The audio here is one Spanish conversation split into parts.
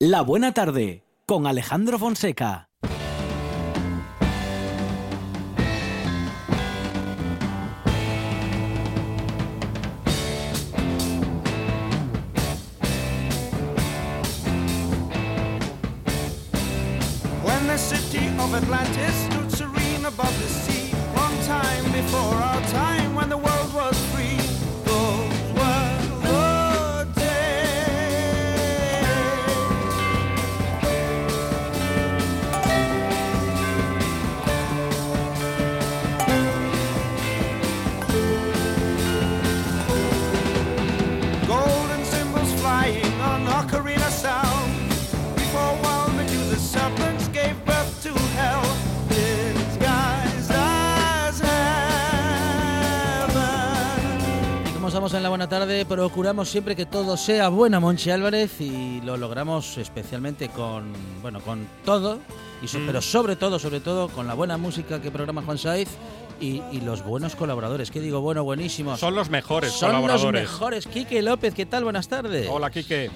La Buena Tarde con Alejandro Fonseca. When the city of Atlantis stood serene above the sea, long time before our time, estamos en la buena tarde, procuramos siempre que todo sea bueno, Monchi Álvarez, y lo logramos especialmente con, bueno, con todo, y so- pero sobre todo, sobre todo, con la buena música que programa Juan Saiz y, y los buenos colaboradores. ¿Qué digo? Bueno, buenísimos. Son los mejores Son los colaboradores. mejores. Quique López, ¿qué tal? Buenas tardes. Hola, Quique.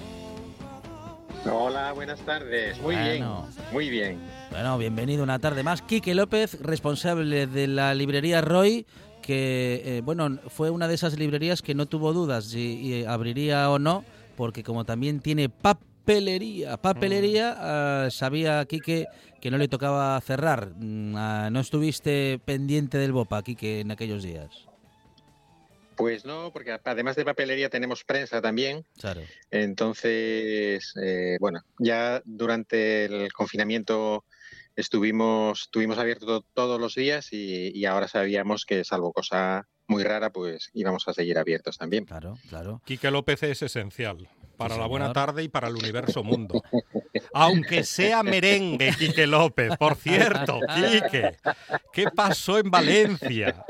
Hola, buenas tardes. Muy Bueno. bien, muy bien. Bueno, bienvenido una tarde más. Quique López, responsable de la librería Roy, que eh, bueno, fue una de esas librerías que no tuvo dudas si eh, abriría o no, porque como también tiene papelería, papelería, ah, sabía Quique que no le tocaba cerrar. Mm, ah, no estuviste pendiente del Bopa, Quique, en aquellos días. Pues no, porque además de papelería tenemos prensa también. Claro. Entonces, eh, bueno, ya durante el confinamiento estuvimos, estuvimos abiertos to- todos los días y, y ahora sabíamos que salvo cosa muy rara, pues íbamos a seguir abiertos también. Claro, claro. Quique López es esencial para Sí, la buena tarde y para el universo mundo. Aunque sea merengue, Quique López. Por cierto, Quique, ¿qué pasó en Valencia?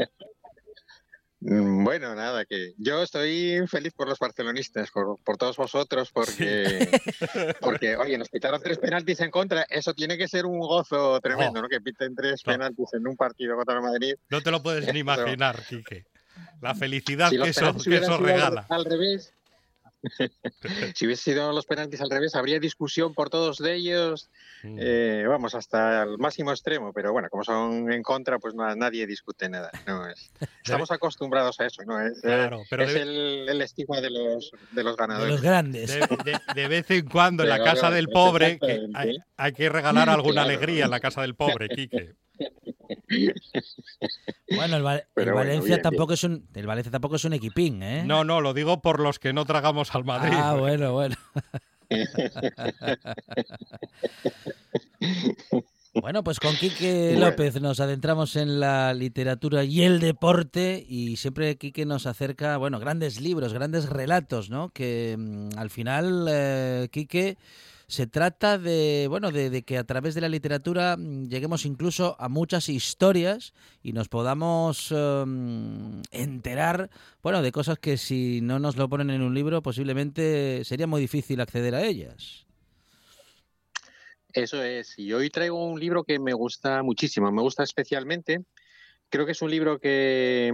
Mm, Bueno, nada, que yo estoy feliz por los barcelonistas, por, por todos vosotros, porque, porque, oye, nos quitaron tres penaltis en contra. Eso tiene que ser un gozo tremendo, Oh. ¿no? Que piten tres No. penaltis en un partido contra el Madrid. No te lo puedes ni imaginar, Quique. La felicidad Si que eso, que eso regala. Al, revés. si hubiese sido los penaltis al revés, habría discusión por todos de ellos, Mm. eh, vamos, hasta el máximo extremo. Pero bueno, como son en contra, pues na- nadie discute nada. No es, estamos acostumbrados a eso, ¿no? Es, Claro, pero es de, el, el estigma de los, de los De ganadores. los grandes. de- de- de vez en cuando en la casa del pobre que hay, hay que regalar alguna Claro. alegría en la casa del pobre, Quique. Bueno, el, Va- el Pero bueno, Valencia bien, tampoco es un el Valencia tampoco es un equipín, ¿eh? No, no, lo digo por los que no tragamos al Madrid. Ah, bueno, bueno. Bueno, pues con Quique Bueno. López nos adentramos en la literatura y el deporte y siempre Quique nos acerca, bueno, grandes libros, grandes relatos, ¿no? Que mm, al final, eh, Quique, se trata de, bueno, de, que a través de la literatura mm, lleguemos incluso a muchas historias y nos podamos mm, enterar, bueno, de cosas que si no nos lo ponen en un libro posiblemente sería muy difícil acceder a ellas. Eso es. Y hoy traigo un libro que me gusta muchísimo, me gusta especialmente. Creo que es un libro que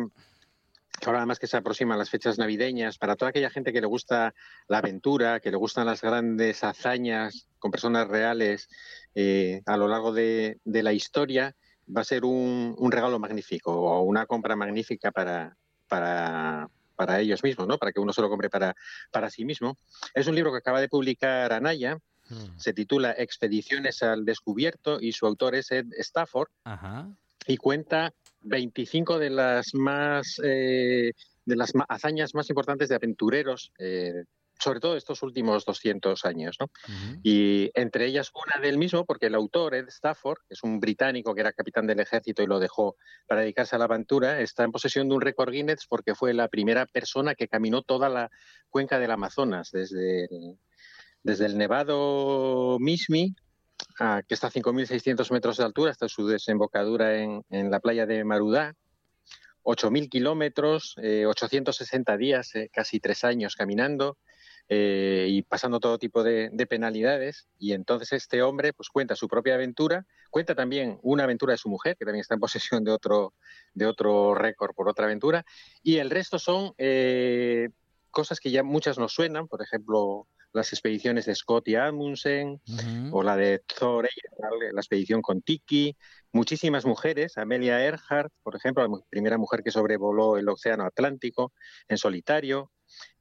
ahora además que se aproximan las fechas navideñas, para toda aquella gente que le gusta la aventura, que le gustan las grandes hazañas con personas reales eh, a lo largo de, de la historia, va a ser un, un regalo magnífico o una compra magnífica para, para, para ellos mismos, ¿no? para que uno se lo compre para, para sí mismo. Es un libro que acaba de publicar Anaya, Mm. se titula Expediciones al Descubierto y su autor es Ed Stafford Ajá. y cuenta 25 de las más eh, de las hazañas más importantes de aventureros, eh, sobre todo estos últimos 200 años, ¿no? Y entre ellas una del mismo, porque el autor, Ed Stafford, que es un británico que era capitán del ejército y lo dejó para dedicarse a la aventura, está en posesión de un récord Guinness porque fue la primera persona que caminó toda la cuenca del Amazonas, desde el, desde el Nevado Mismi, a- que está a 5.600 metros de altura, hasta su desembocadura en, en la playa de Marudá. 8.000 kilómetros, eh, 860 días, eh, casi tres años caminando eh, y pasando todo tipo de, de penalidades. Y entonces este hombre pues cuenta su propia aventura, cuenta también una aventura de su mujer, que también está en posesión de otro, de otro récord por otra aventura, y el resto son eh, cosas que ya muchas nos suenan, por ejemplo, las expediciones de Scott y Amundsen, o la de Thor, la expedición con Tiki, muchísimas mujeres, Amelia Earhart, por ejemplo, la primera mujer que sobrevoló el Océano Atlántico en solitario.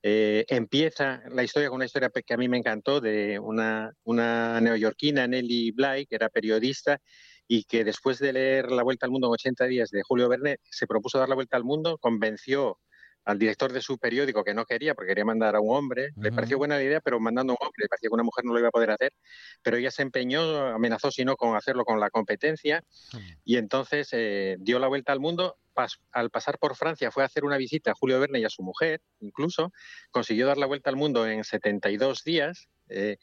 Eh, empieza la historia con una historia que a mí me encantó de una, una neoyorquina, Nelly Bly, que era periodista y que después de leer La Vuelta al Mundo en 80 días de Julio Verne, se propuso dar la vuelta al mundo, convenció al director de su periódico que no quería, porque quería mandar a un hombre. Le pareció buena la idea, pero mandando a un hombre, le parecía que una mujer no lo iba a poder hacer. Pero ella se empeñó, amenazó, si no, con hacerlo con la competencia. Y entonces eh, dio la vuelta al mundo. Pas- al pasar por Francia fue a hacer una visita a Julio Verne y a su mujer, incluso. Consiguió dar la vuelta al mundo en 72 días. eh,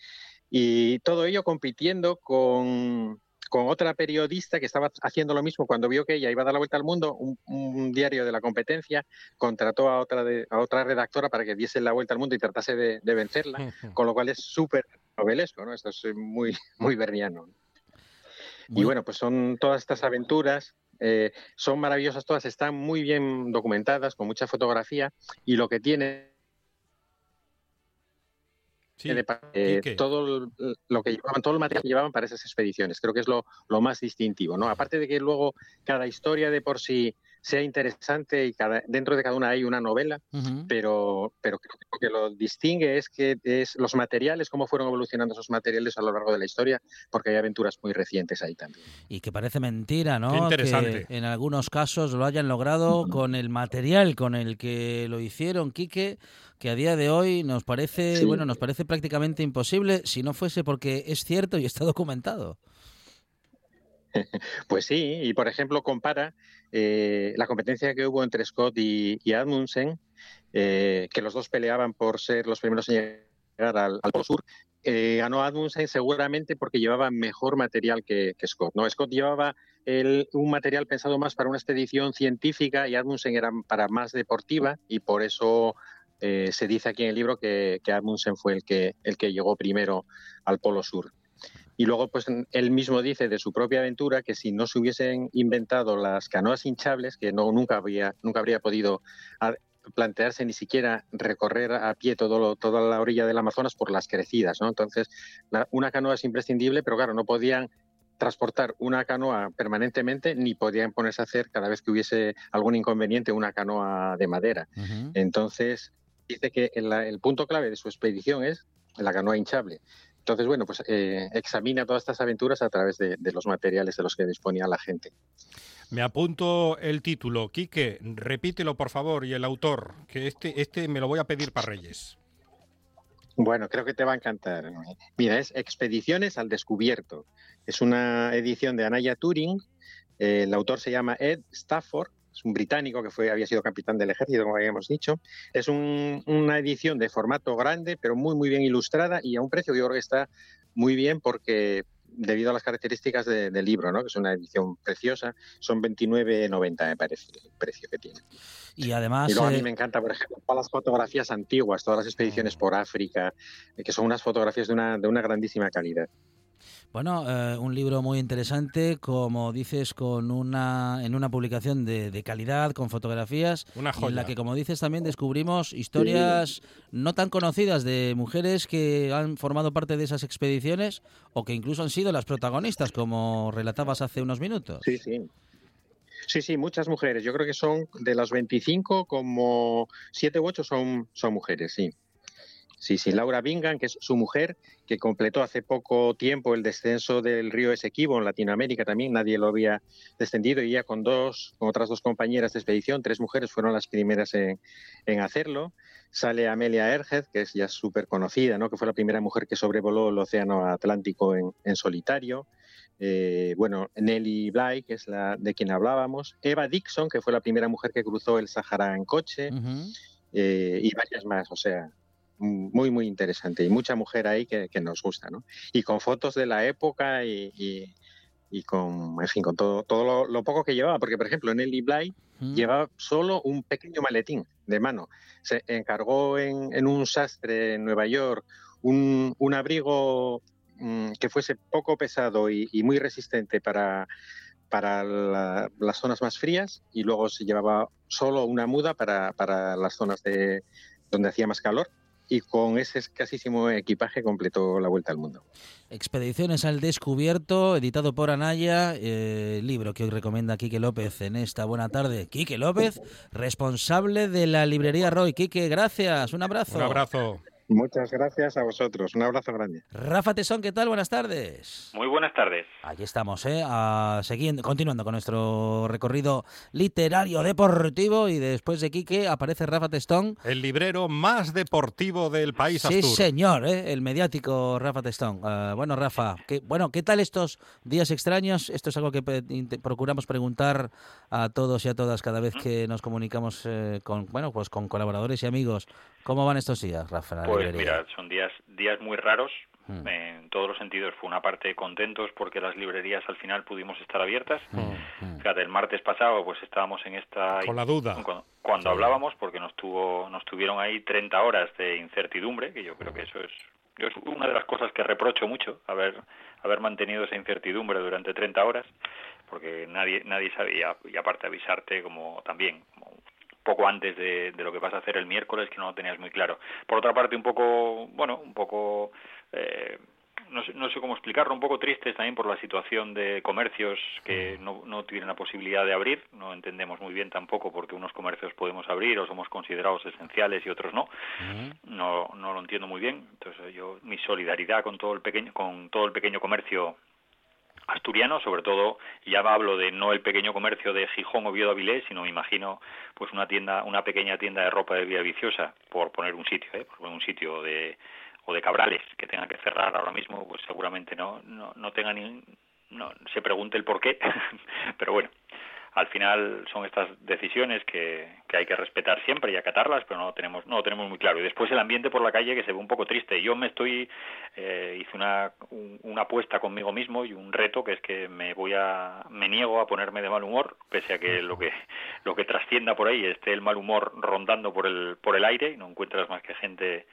y todo ello compitiendo con, con otra periodista que estaba haciendo lo mismo cuando vio que ella iba a dar la vuelta al mundo, un, un diario de la competencia contrató a otra, de- a otra redactora para que diese la vuelta al mundo y tratase de, de vencerla, con lo cual es súper novelesco, ¿no? Esto es muy, muy berniano. Y bueno, pues son todas estas aventuras, eh, son maravillosas todas, están muy bien documentadas, con mucha fotografía, y lo que tiene Sí, eh, todo lo que llevaban, todo el material que llevaban para esas expediciones. Creo que es lo, lo más distintivo, ¿no? Aparte de que luego cada historia de por sí sea interesante y cada, dentro de cada una hay una novela, pero, pero creo que lo que lo distingue es que es los materiales, cómo fueron evolucionando esos materiales a lo largo de la historia, porque hay aventuras muy recientes ahí también. Y que parece mentira, ¿no? Qué interesante. Que en algunos casos lo hayan logrado con el material con el que lo hicieron, Quique, que a día de hoy nos parece, Sí. bueno, nos parece prácticamente imposible si no fuese porque es cierto y está documentado. Pues sí, y por ejemplo compara eh, la competencia que hubo entre Scott y, y Amundsen, eh, que los dos peleaban por ser los primeros en llegar al, Polo Sur. Eh, ganó Amundsen seguramente porque llevaba mejor material que, Scott. ¿no? Scott llevaba un material pensado más para una expedición científica y Amundsen era para más deportiva y por eso se dice aquí en el libro que, que Amundsen fue el que, el que llegó primero al Polo Sur. Y luego, pues él mismo dice de su propia aventura que si no se hubiesen inventado las canoas hinchables, que no nunca habría, nunca habría podido plantearse ni siquiera recorrer a pie todo lo- toda la orilla del Amazonas por las crecidas, ¿no? Entonces, la- una canoa es imprescindible, pero claro, no podían transportar una canoa permanentemente ni podían ponerse a hacer cada vez que hubiese algún inconveniente una canoa de madera. Entonces, dice que el, el punto clave de su expedición es la canoa hinchable. Entonces, bueno, pues eh, examina todas estas aventuras a través de, de los materiales de los que disponía la gente. Me apunto el título. Quique, repítelo por favor y el autor, que este, este me lo voy a pedir para Reyes. Bueno, creo que te va a encantar. Mira, es Expediciones al Descubierto. Es una edición de Anaya Turing. Eh, el autor se llama Ed Stafford. Es un británico que fue, había sido capitán del ejército, como habíamos dicho. Es un- una edición de formato grande, pero muy, muy bien ilustrada y a un precio que yo creo que está muy bien porque debido a las características de- del libro, ¿no? que es una edición preciosa, son 29,90 me parece el precio que tiene. Y además, Y luego a mí eh, me encanta, por ejemplo, todas las fotografías antiguas, todas las expediciones por África, eh, que son unas fotografías de una, de una grandísima calidad. Bueno, eh, un libro muy interesante, como dices, con una en una publicación de, de calidad, con fotografías, Una y en joya. la que, como dices, también descubrimos historias no tan conocidas de mujeres que han formado parte de esas expediciones o que incluso han sido las protagonistas, como relatabas hace unos minutos. Sí, sí. Sí, sí, muchas mujeres. Yo creo que son de las 25, como 7 u 8 son, son mujeres, sí. Sí, sí, Laura Bingham, que es su mujer, que completó hace poco tiempo el descenso del río Esequibo en Latinoamérica también, nadie lo había descendido y ella con dos, con otras dos compañeras de expedición, tres mujeres fueron las primeras en, en hacerlo. Sale Amelia Earhart, que es ya súper conocida, ¿no? que fue la primera mujer que sobrevoló el Océano Atlántico en, en solitario. Eh, bueno, Nelly Bly, que es la de quien hablábamos. Eva Dixon, que fue la primera mujer que cruzó el Sahara en coche. Eh, y varias más, o sea, muy, muy interesante. Y mucha mujer ahí que, que nos gusta, ¿no? Y con fotos de la época y, y- y con, en fin, con todo, todo lo, lo poco que llevaba. Porque, por ejemplo, Nelly Bly Ujú. llevaba solo un pequeño maletín de mano. Se encargó en, en un sastre en Nueva York un, un abrigo mm, que fuese poco pesado y, y muy resistente para, para la- las zonas más frías y luego se llevaba solo una muda para, para las zonas de, donde hacía más calor. Y con ese escasísimo equipaje completó la vuelta al mundo. Expediciones al Descubierto, editado por Anaya, eh, libro que hoy recomienda Quique López en esta buena tarde. Quique López, responsable de la librería Roy. Quique, gracias, un abrazo. Un abrazo. Muchas gracias a vosotros. Un abrazo grande. Rafa Tesón, ¿qué tal? Buenas tardes. Muy buenas tardes. Aquí estamos, ¿eh? A- siguiendo, continuando con nuestro recorrido literario deportivo y después de Quique aparece Rafa Testón. El librero más deportivo del país Sí, Astur. señor, ¿eh? el mediático Rafa Testón. Ah, bueno, Rafa, ¿qué, bueno, ¿qué tal estos días extraños? Esto es algo que procuramos preguntar a todos y a todas cada vez que nos comunicamos eh, con, bueno, pues con colaboradores y amigos. ¿Cómo van estos días, Rafa? Pues librería? mira, son días días muy raros Mm. en todos los sentidos. Fue una parte contentos porque las librerías al final pudimos estar abiertas. Mm. Fíjate, el martes pasado pues estábamos en esta Con la duda. cuando, cuando hablábamos porque nos tuvo nos tuvieron ahí 30 horas de incertidumbre, que yo creo que eso es yo es una de las cosas que reprocho mucho haber haber mantenido esa incertidumbre durante 30 horas porque nadie nadie sabía y aparte avisarte como también como poco antes de, de lo que vas a hacer el miércoles que no lo tenías muy claro. Por otra parte, un poco, bueno, un poco, eh, no, sé, no sé cómo explicarlo, un poco tristes también por la situación de comercios que no, no tienen la posibilidad de abrir. No entendemos muy bien tampoco por qué unos comercios podemos abrir o somos considerados esenciales y otros no. No, no lo entiendo muy bien. Entonces, yo mi solidaridad con todo el pequeño, con todo el pequeño comercio asturiano, sobre todo, ya hablo de no el pequeño comercio de Gijón, Oviedo, Avilés, sino me imagino pues una tienda, una pequeña tienda de ropa de Vía Viciosa, por poner un sitio, ¿eh? por poner un sitio de o de Cabrales que tenga que cerrar ahora mismo, pues seguramente no no, no tenga ni no se pregunte el por qué, pero bueno, al final son estas decisiones que, que hay que respetar siempre y acatarlas, pero no lo tenemos no lo tenemos muy claro. Y después el ambiente por la calle que se ve un poco triste. Yo me estoy eh, hice una un- una apuesta conmigo mismo y un reto que es que me voy a me niego a ponerme de mal humor, pese a que lo que lo que trascienda por ahí esté el mal humor rondando por el por el aire y no encuentras más que gente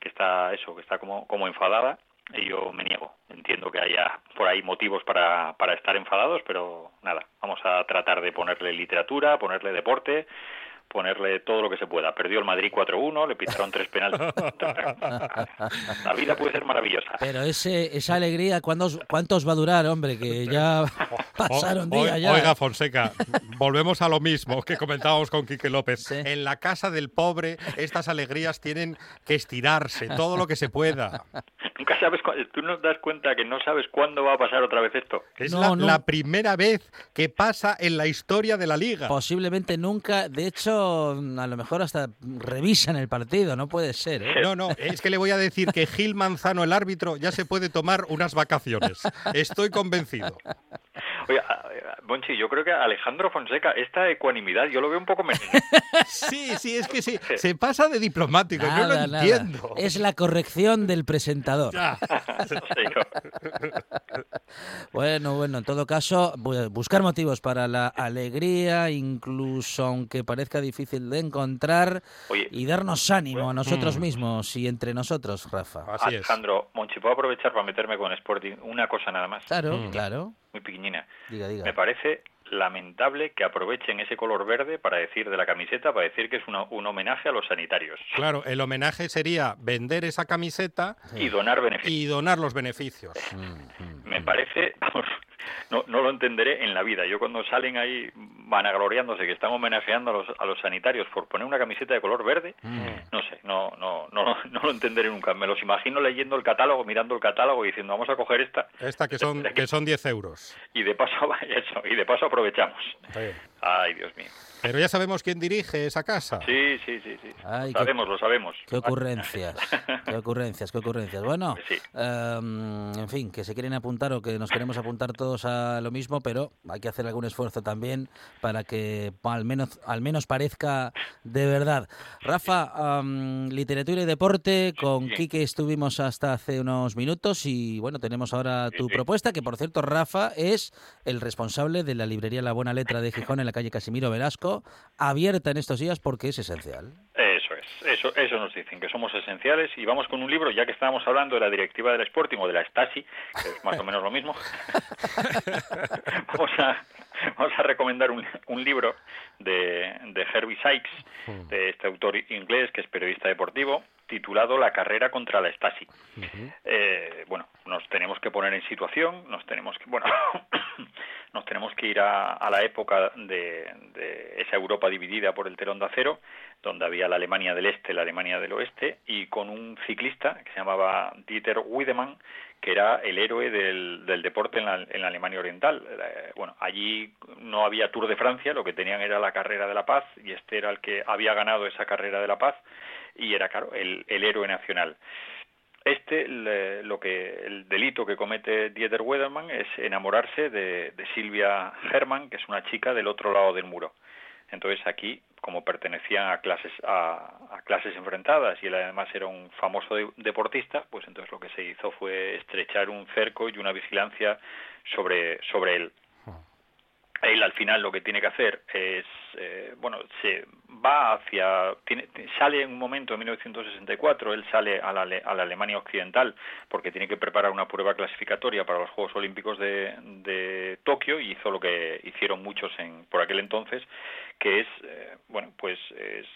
que está eso, que está como como enfadada yo me niego. Entiendo que haya por ahí motivos para, para estar enfadados, pero nada, vamos a tratar de ponerle literatura, ponerle deporte, ponerle todo lo que se pueda. Perdió el Madrid 4-1, le pitaron tres penaltis. La vida puede ser maravillosa. Pero ese, esa alegría, ¿cuántos, ¿cuántos va a durar, hombre? Que ya pasaron O- o- días ya. Oiga, Fonseca, volvemos a lo mismo que comentábamos con Quique López. Sí. En la casa del pobre, estas alegrías tienen que estirarse todo lo que se pueda. Nunca sabes, tú nos das cuenta que no sabes cuándo va a pasar otra vez esto. Es No, la, no. la primera vez que pasa en la historia de la liga. Posiblemente nunca, de hecho, a lo mejor hasta revisan el partido, no puede ser. ¿eh? No, no, es que le voy a decir que Gil Manzano, el árbitro, ya se puede tomar unas vacaciones. Estoy convencido. Oye, Bonchi, yo creo que Alejandro Fonseca, esta ecuanimidad, yo lo veo un poco menos. Sí, sí, es que sí, se pasa de diplomático, yo lo nada. entiendo. Es la corrección del presentador. Bueno, bueno, en todo caso, bu- buscar motivos para la alegría, incluso aunque parezca difícil de encontrar, Oye. y darnos ánimo a nosotros Mm. mismos y entre nosotros, Rafa. Así. Alejandro, Monchi, ¿puedo aprovechar para meterme con Sporting? Una cosa nada más, Claro, Mm. claro. Muy pequeñina. Diga, diga. Me parece lamentable que aprovechen ese color verde para decir de la camiseta, para decir que es una- un homenaje a los sanitarios Claro, el homenaje sería vender esa camiseta y donar beneficios. y donar los beneficios. Mm, mm. Me parece, vamos, no, no lo entenderé en la vida. Yo cuando salen ahí vanagloriándose que están homenajeando a los, a los sanitarios por poner una camiseta de color verde, Mm. no sé, no, no, no, no lo entenderé nunca. Me los imagino leyendo el catálogo, mirando el catálogo y diciendo vamos a coger esta Esta que son, que son 10 euros. y de paso eso, y de paso aprovechamos. Sí. Ay, Dios mío. Pero ya sabemos quién dirige esa casa. Sí, sí, sí, sí. Ay, lo qué- sabemos, lo sabemos. Qué ocurrencias, qué ocurrencias, qué ocurrencias. Bueno, sí. em, en fin, que se quieren apuntar o que nos queremos apuntar todos a lo mismo, pero hay que hacer algún esfuerzo también para que al menos, al menos parezca de verdad. Rafa, am, literatura y deporte, con Sí. Quique estuvimos hasta hace unos minutos y bueno, tenemos ahora tu sí. propuesta, que por cierto, Rafa es el responsable de la librería La Buena Letra de Gijón en la calle Casimiro Velasco, abierta en estos días porque es esencial. Eso es, eso, eso nos dicen, que somos esenciales y vamos con un libro, ya que estábamos hablando de la directiva del Sporting o de la Stasi, que es más o menos lo mismo, vamos, a, vamos a recomendar un, un libro de, de Herbie Sykes, de este autor inglés que es periodista deportivo titulado La carrera contra la Stasi. Eh, bueno, nos tenemos que poner en situación, nos tenemos que, bueno, nos tenemos que ir a, la época de, esa Europa dividida por el telón de acero, donde había la Alemania del Este, la Alemania del Oeste, y con un ciclista que se llamaba Dieter Wiedemann, que era el héroe del, deporte en la, Alemania Oriental. Eh, bueno, allí no había Tour de Francia, lo que tenían era la carrera de la paz, y este era el que había ganado esa carrera de la paz, y era, claro, el héroe nacional. Este, lo que, el delito que comete Dieter Wedermann es enamorarse de, Silvia Hermann, que es una chica del otro lado del muro. Entonces aquí, como pertenecían a clases, a, clases enfrentadas y él además era un famoso deportista, pues entonces lo que se hizo fue estrechar un cerco y una vigilancia sobre, sobre él él al final lo que tiene que hacer es, eh, bueno, se va hacia, tiene, sale en un momento en 1964, él sale a la, a la, Alemania Occidental porque tiene que preparar una prueba clasificatoria para los Juegos Olímpicos de, de Tokio y hizo lo que hicieron muchos en, por aquel entonces, que es, eh, bueno, pues es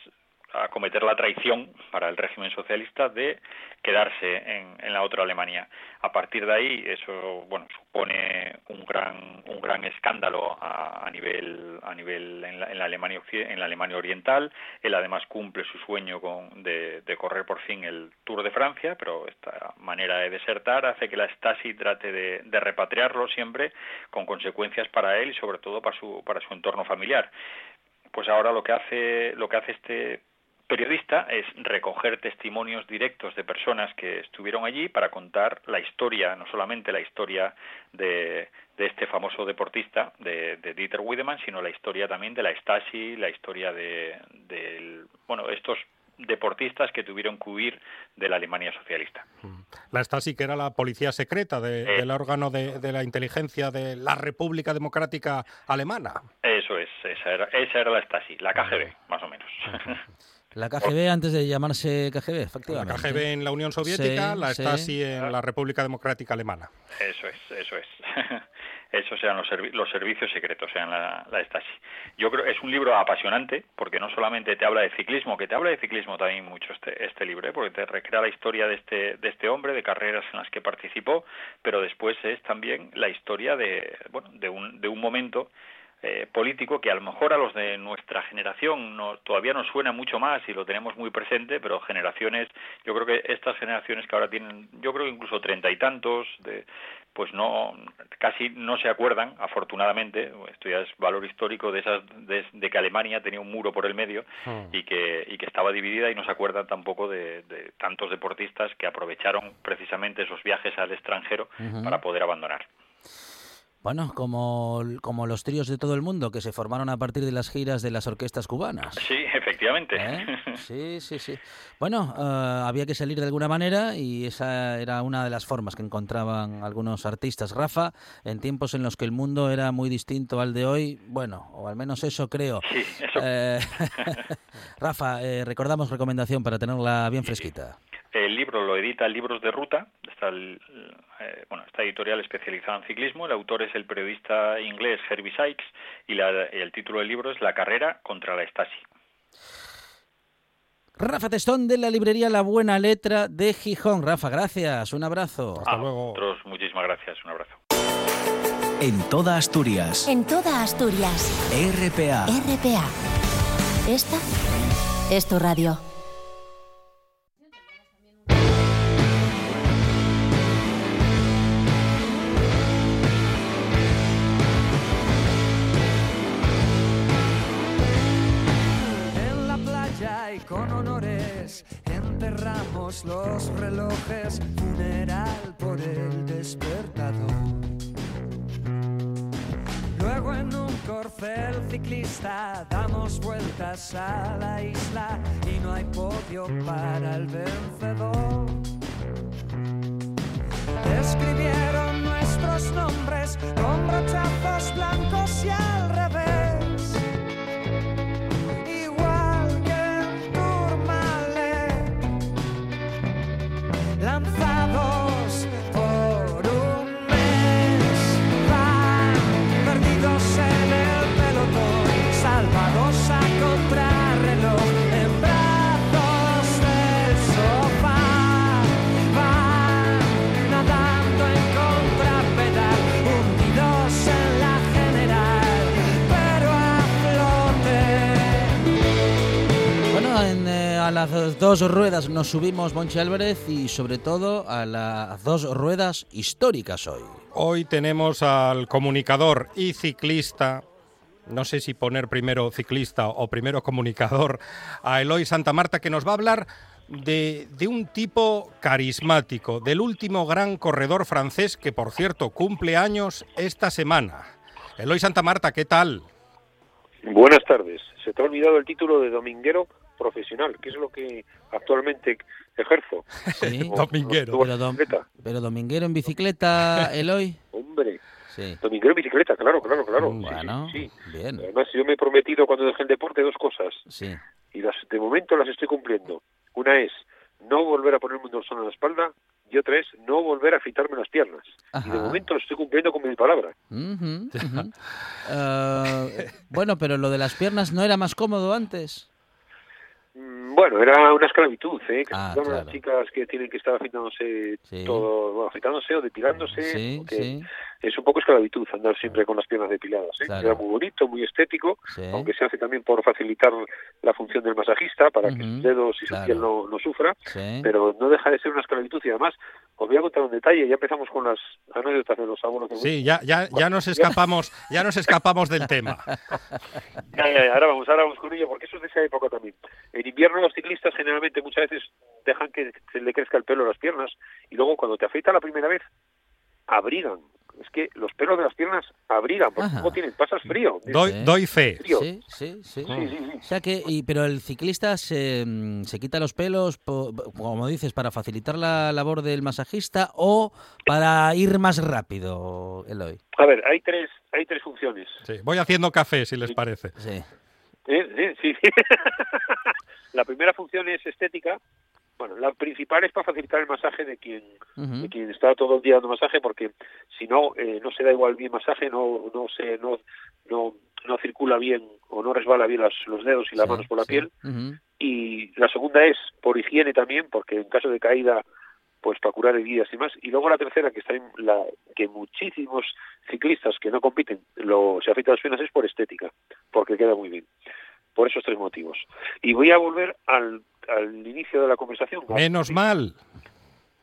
a cometer la traición para el régimen socialista de quedarse en, en, la otra Alemania. A partir de ahí, eso bueno supone un gran un gran escándalo a, nivel a nivel en la, en la, Alemania en la Alemania oriental. Él además cumple su sueño con, de, de, correr por fin el Tour de Francia, pero esta manera de desertar hace que la Stasi trate de, de repatriarlo siempre con consecuencias para él y sobre todo para su para su entorno familiar pues ahora lo que hace lo que hace este periodista es recoger testimonios directos de personas que estuvieron allí para contar la historia, no solamente la historia de, de este famoso deportista, de, de, Dieter Wiedemann, sino la historia también de la Stasi, la historia de, de bueno, estos deportistas que tuvieron que huir de la Alemania socialista. Mm. La Stasi, que era la policía secreta de, eh. del órgano de, de, la inteligencia de la República Democrática Alemana. Eso es, esa era, esa era la Stasi, la KGB, más o menos. La KGB antes de llamarse KGB, efectivamente. La KGB en la Unión Soviética, la Stasi en la República Democrática Alemana. Eso es, eso es. Esos sean los, los servicios secretos, sean la, la Stasi. Yo creo que es un libro apasionante, porque no solamente te habla de ciclismo, que te habla de ciclismo también mucho este, este libro, ¿eh? porque te recrea la historia de este, de este hombre, de carreras en las que participó, pero después es también la historia de, bueno, de, un, de un momento eh, político que a lo mejor a los de nuestra generación no, todavía nos suena mucho más y lo tenemos muy presente, pero generaciones, yo creo que estas generaciones que ahora tienen, yo creo que incluso treinta y tantos, de, pues no, casi no se acuerdan, afortunadamente, esto ya es valor histórico de esas, de, de que Alemania tenía un muro por el medio hmm. y que, y que estaba dividida y no se acuerdan tampoco de, de tantos deportistas que aprovecharon precisamente esos viajes al extranjero para poder abandonar. Bueno, como, como los tríos de todo el mundo que se formaron a partir de las giras de las orquestas cubanas. Sí, efectivamente. ¿Eh? Sí, sí, sí. Bueno, uh, había que salir de alguna manera y esa era una de las formas que encontraban algunos artistas. Rafa, en tiempos en los que el mundo era muy distinto al de hoy, bueno, o al menos eso creo. Sí, eso. Eh, Rafa, eh, recordamos recomendación para tenerla bien fresquita. El libro lo edita Libros de Ruta, está el, eh, bueno, esta editorial especializada en ciclismo. El autor es el periodista inglés Herbie Sykes y, la, el título del libro es La carrera contra la Stasi. Rafa Testón de la librería La Buena Letra de Gijón. Rafa, gracias. Un abrazo. Hasta luego. Otros, muchísimas gracias. Un abrazo. En toda Asturias. En toda Asturias. RPA. RPA. Esta es tu radio. Los relojes, funeral por el despertador. Luego en un corcel ciclista damos vueltas a la isla y no hay podio para el vencedor. Escribieron nuestros nombres con brochazos blancos y al las dos ruedas nos subimos, Monchi Álvarez, y sobre todo a las dos ruedas históricas hoy. Hoy tenemos al comunicador y ciclista, no sé si poner primero ciclista o primero comunicador, a Eloy Santa Marta, que nos va a hablar de, de un tipo carismático, del último gran corredor francés que, por cierto, cumple años esta semana. Eloy Santa Marta, ¿qué tal? Buenas tardes. Se te ha olvidado el título de dominguero profesional, que es lo que actualmente ejerzo. Sí, Como- Dominguero. como Pero, dom- pero dominguero en bicicleta, Eloy. Hombre, Sí. dominguero en bicicleta, claro, claro, claro. Bueno, sí, sí. bien. Además, yo me he prometido cuando dejé el deporte dos cosas, Sí. y las de momento las estoy cumpliendo. Una es no volver a ponerme un dorsal en la espalda, y otra es no volver a afitarme las piernas. Y de momento lo estoy cumpliendo con mi palabra. Eh, bueno, pero lo de las piernas no era más cómodo antes. Mm, Bueno, era una esclavitud, ¿eh? Que Ah, claro. las chicas que tienen que estar afitándose Sí. todo, bueno, afitándose o depilándose, Sí, sí, es un poco esclavitud andar siempre con las piernas depiladas. ¿eh? Claro. Era muy bonito, muy estético, sí. aunque se hace también por facilitar la función del masajista para que sus dedos y claro. su piel no, no sufra, sí. pero no deja de ser una esclavitud y además os voy a contar un detalle, ya empezamos con las anécdotas de los abuelos. de Sí, ya, ya, ya nos escapamos, ya nos escapamos del tema. Ya, ya, ya, ahora vamos, ahora vamos con ello, porque eso es de esa época también. En invierno los ciclistas generalmente muchas veces dejan que se le crezca el pelo a las piernas y luego cuando te afeita la primera vez, abrigan. Es que los pelos de las piernas abrigan, porque Ajá. luego tienen, pasas frío. Doy, Sí. doy fe. Frío. Sí, sí, sí. Sí, sí, sí. O sea que, y, pero el ciclista se, mm, se quita los pelos, po- como dices, para facilitar la labor del masajista o para ir más rápido, Eloy. A ver, hay tres, hay tres funciones. Sí, voy haciendo café, si les parece. Sí. ¿Eh? Sí, sí. la primera función es estética. Bueno, la principal es para facilitar el masaje de quien de quien está todo el día dando masaje porque si no eh, no se da igual bien masaje no no se no no, no circula bien o no resbala bien las- los dedos y las Sí, manos por la sí. piel. Y la segunda es por higiene también porque en caso de caída pues para curar heridas y más. Y luego la tercera que está en la que muchísimos ciclistas que no compiten lo se afeitan las piernas es por estética porque queda muy bien por esos tres motivos y voy a volver al al inicio de la conversación Menos mal.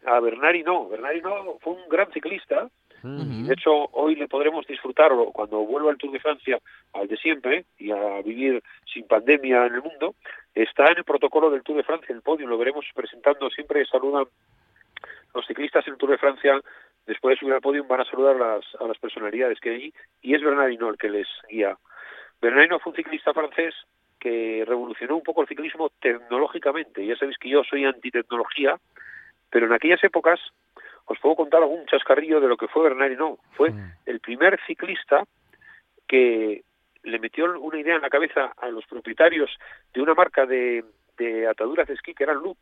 a Bernari no Bernari no fue un gran ciclista Ujú. de hecho, hoy le podremos disfrutar o cuando vuelva el Tour de Francia al de siempre y a vivir sin pandemia en el mundo. Está en el protocolo del Tour de Francia, en el podio, lo veremos presentando. Siempre saludan los ciclistas en el Tour de Francia. Después de subir al podio van a saludar a las, a las personalidades que hay y es Bernardino el que les guía. Bernardino fue un ciclista francés que revolucionó un poco el ciclismo tecnológicamente. Ya sabéis que yo soy antitecnología, pero en aquellas épocas os puedo contar algún chascarrillo de lo que fue Bernard Hinault. Fue el primer ciclista que le metió una idea en la cabeza a los propietarios de una marca de, de ataduras de esquí que era Look.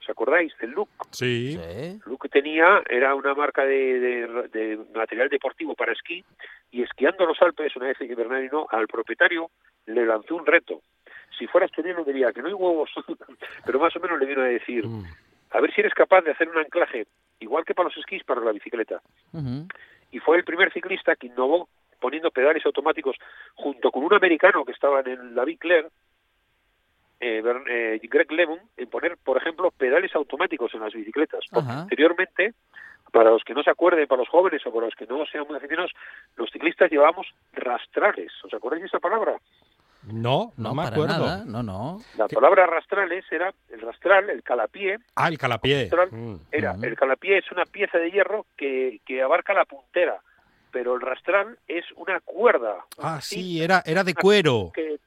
¿Os acordáis del Look? Sí. Sí. Look tenía, era una marca de, de- de material deportivo para esquí y esquiando los Alpes, una vez que Bernard Hinault, al propietario le lanzó un reto. Si fuera asturiano diría que no hay huevos, pero más o menos le vino a decir, Mm. a ver si eres capaz de hacer un anclaje, igual que para los esquís, para la bicicleta. Y fue el primer ciclista que innovó poniendo pedales automáticos junto con un americano que estaba en la Big Claire, eh, Bern- eh, Greg Lemon, en poner, por ejemplo, pedales automáticos en las bicicletas. Porque anteriormente, para los que no se acuerden, para los jóvenes o para los que no sean muy aficionados, los ciclistas llevábamos rastrales. ¿Os acordáis de esa palabra? No, no, No, me para acuerdo. nada. No, no. La palabra rastrales era el rastral, el calapié, Ah, el calapié. Rastral Mm. era el calapié es una pieza de hierro que, que abarca la puntera, pero el rastral es una cuerda. Ah, sí, era, era de cuero. que,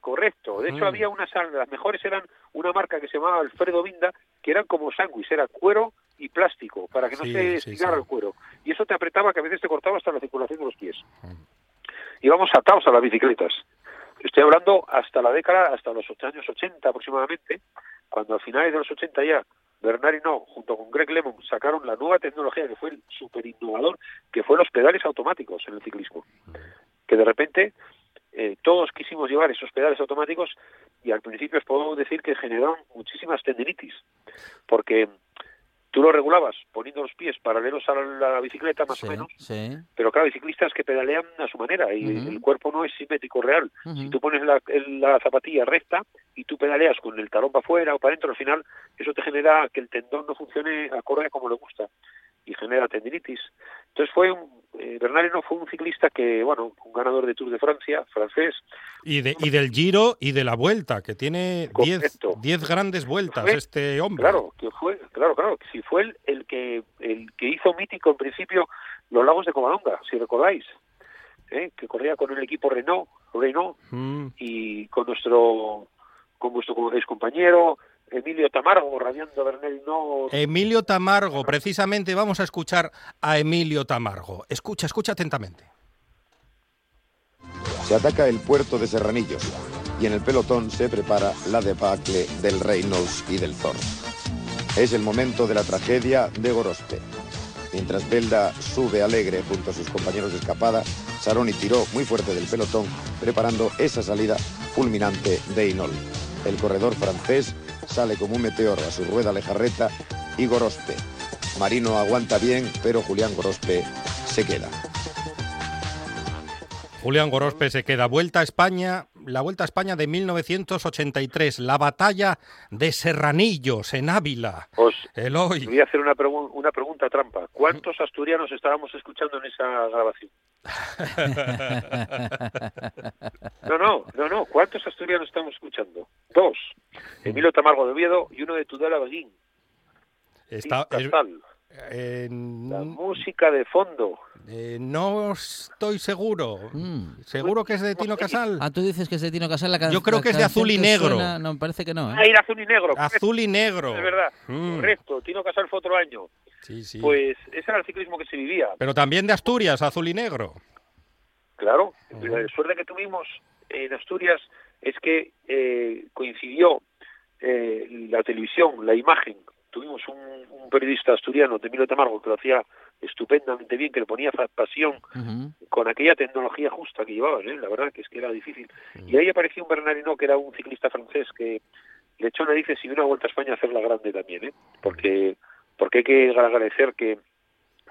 correcto. De hecho, Mm. había unas, las mejores eran una marca que se llamaba Alfredo Vinda, que eran como sándwich, era cuero y plástico, para que no Sí, se sí, estirara sí. el cuero. Y eso te apretaba que a veces te cortaba hasta la circulación de los pies. Mm. Íbamos atados a las bicicletas. Estoy hablando hasta la década, hasta los años 80 aproximadamente, cuando a finales de los 80 ya Bernard Hinault junto con Greg Lemon sacaron la nueva tecnología que fue el super innovador, que fue los pedales automáticos en el ciclismo. Que de repente eh, todos quisimos llevar esos pedales automáticos y al principio os puedo decir que generaron muchísimas tendinitis, porque tú lo regulabas poniendo los pies paralelos a la bicicleta más Sí, o menos, sí. pero claro, hay ciclistas que pedalean a su manera y el cuerpo no es simétrico real. Si tú pones la, zapatilla recta y tú pedaleas con el talón para afuera o para adentro, al final eso te genera que el tendón no funcione acorde a como le gusta y genera tendinitis. Entonces fue un, eh, Bernard Hinault fue un ciclista que, bueno, un ganador de Tour de Francia, francés, Y, de, y del Giro y de la Vuelta, que tiene 10 Correcto. 10 grandes vueltas Fue- este hombre. Claro, que fue, claro, claro, si fue el, el que el que hizo mítico en principio los lagos de Covadonga, si recordáis, ¿eh? que corría con el equipo Renault, Renault Mm. y con nuestro con vuestro ex compañero Emilio Tamargo radiando Bernal no Emilio Tamargo, precisamente vamos a escuchar a Emilio Tamargo. Escucha, escucha atentamente. Se ataca el puerto de Serranillos y en el pelotón se prepara la debacle del Reynolds y del Thor. Es el momento de la tragedia de Gorospe. Mientras Belda sube alegre junto a sus compañeros de escapada, Saroni tiró muy fuerte del pelotón, preparando esa salida fulminante de Inol. El corredor francés sale como un meteoro a su rueda lejarreta y Gorospe. Marino aguanta bien, pero Julián Gorospe se queda. Julián Gorospe se queda. Vuelta a España, la Vuelta a España de 1983, la batalla de Serranillos en Ávila. os Eloy. voy a hacer una, una pregunta trampa. ¿Cuántos asturianos estábamos escuchando en esa grabación? No, no, no, no. ¿Cuántos asturianos estamos escuchando? Dos. Emilio Tamargo de Oviedo y uno de Tudela Beguín. Está, es- Casal. eh, La música de fondo. eh, no estoy seguro. Mm. ¿Seguro que es de Tino Casal? Ah, tú dices que es de Tino Casal la can- Yo creo que es de canción azul y negro. suena- No, me parece que no, ¿eh? Ah, era azul y negro. Azul y negro. Es verdad. Mm. Correcto. Tino Casal fue otro año. Sí, sí. Pues ese era el ciclismo que se vivía. Pero también de Asturias, azul y negro. Claro. La suerte que tuvimos en Asturias es que eh, coincidió eh, la televisión, la imagen. Tuvimos un, un periodista asturiano, Emilio Tamargo, que lo hacía estupendamente bien, que le ponía pasión con aquella tecnología justa que llevaban, ¿eh? la verdad que es que era difícil. Y ahí apareció un Bernardino que era un ciclista francés que le echó narices y dio una vuelta a España a hacerla grande también, ¿eh? porque, porque hay que agradecer que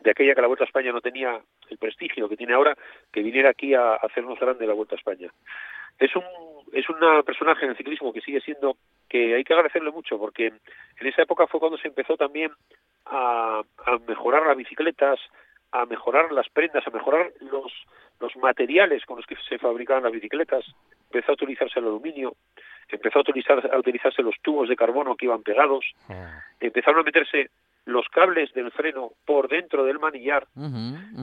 de aquella que la Vuelta a España no tenía el prestigio que tiene ahora, que viniera aquí a, a hacernos grande la Vuelta a España. Es un es una personaje en el ciclismo que sigue siendo que hay que agradecerle mucho porque en esa época fue cuando se empezó también a, a mejorar las bicicletas, a mejorar las prendas, a mejorar los los materiales con los que se fabricaban las bicicletas, empezó a utilizarse el aluminio, empezó a utilizar a utilizarse los tubos de carbono que iban pegados, empezaron a meterse los cables del freno por dentro del manillar,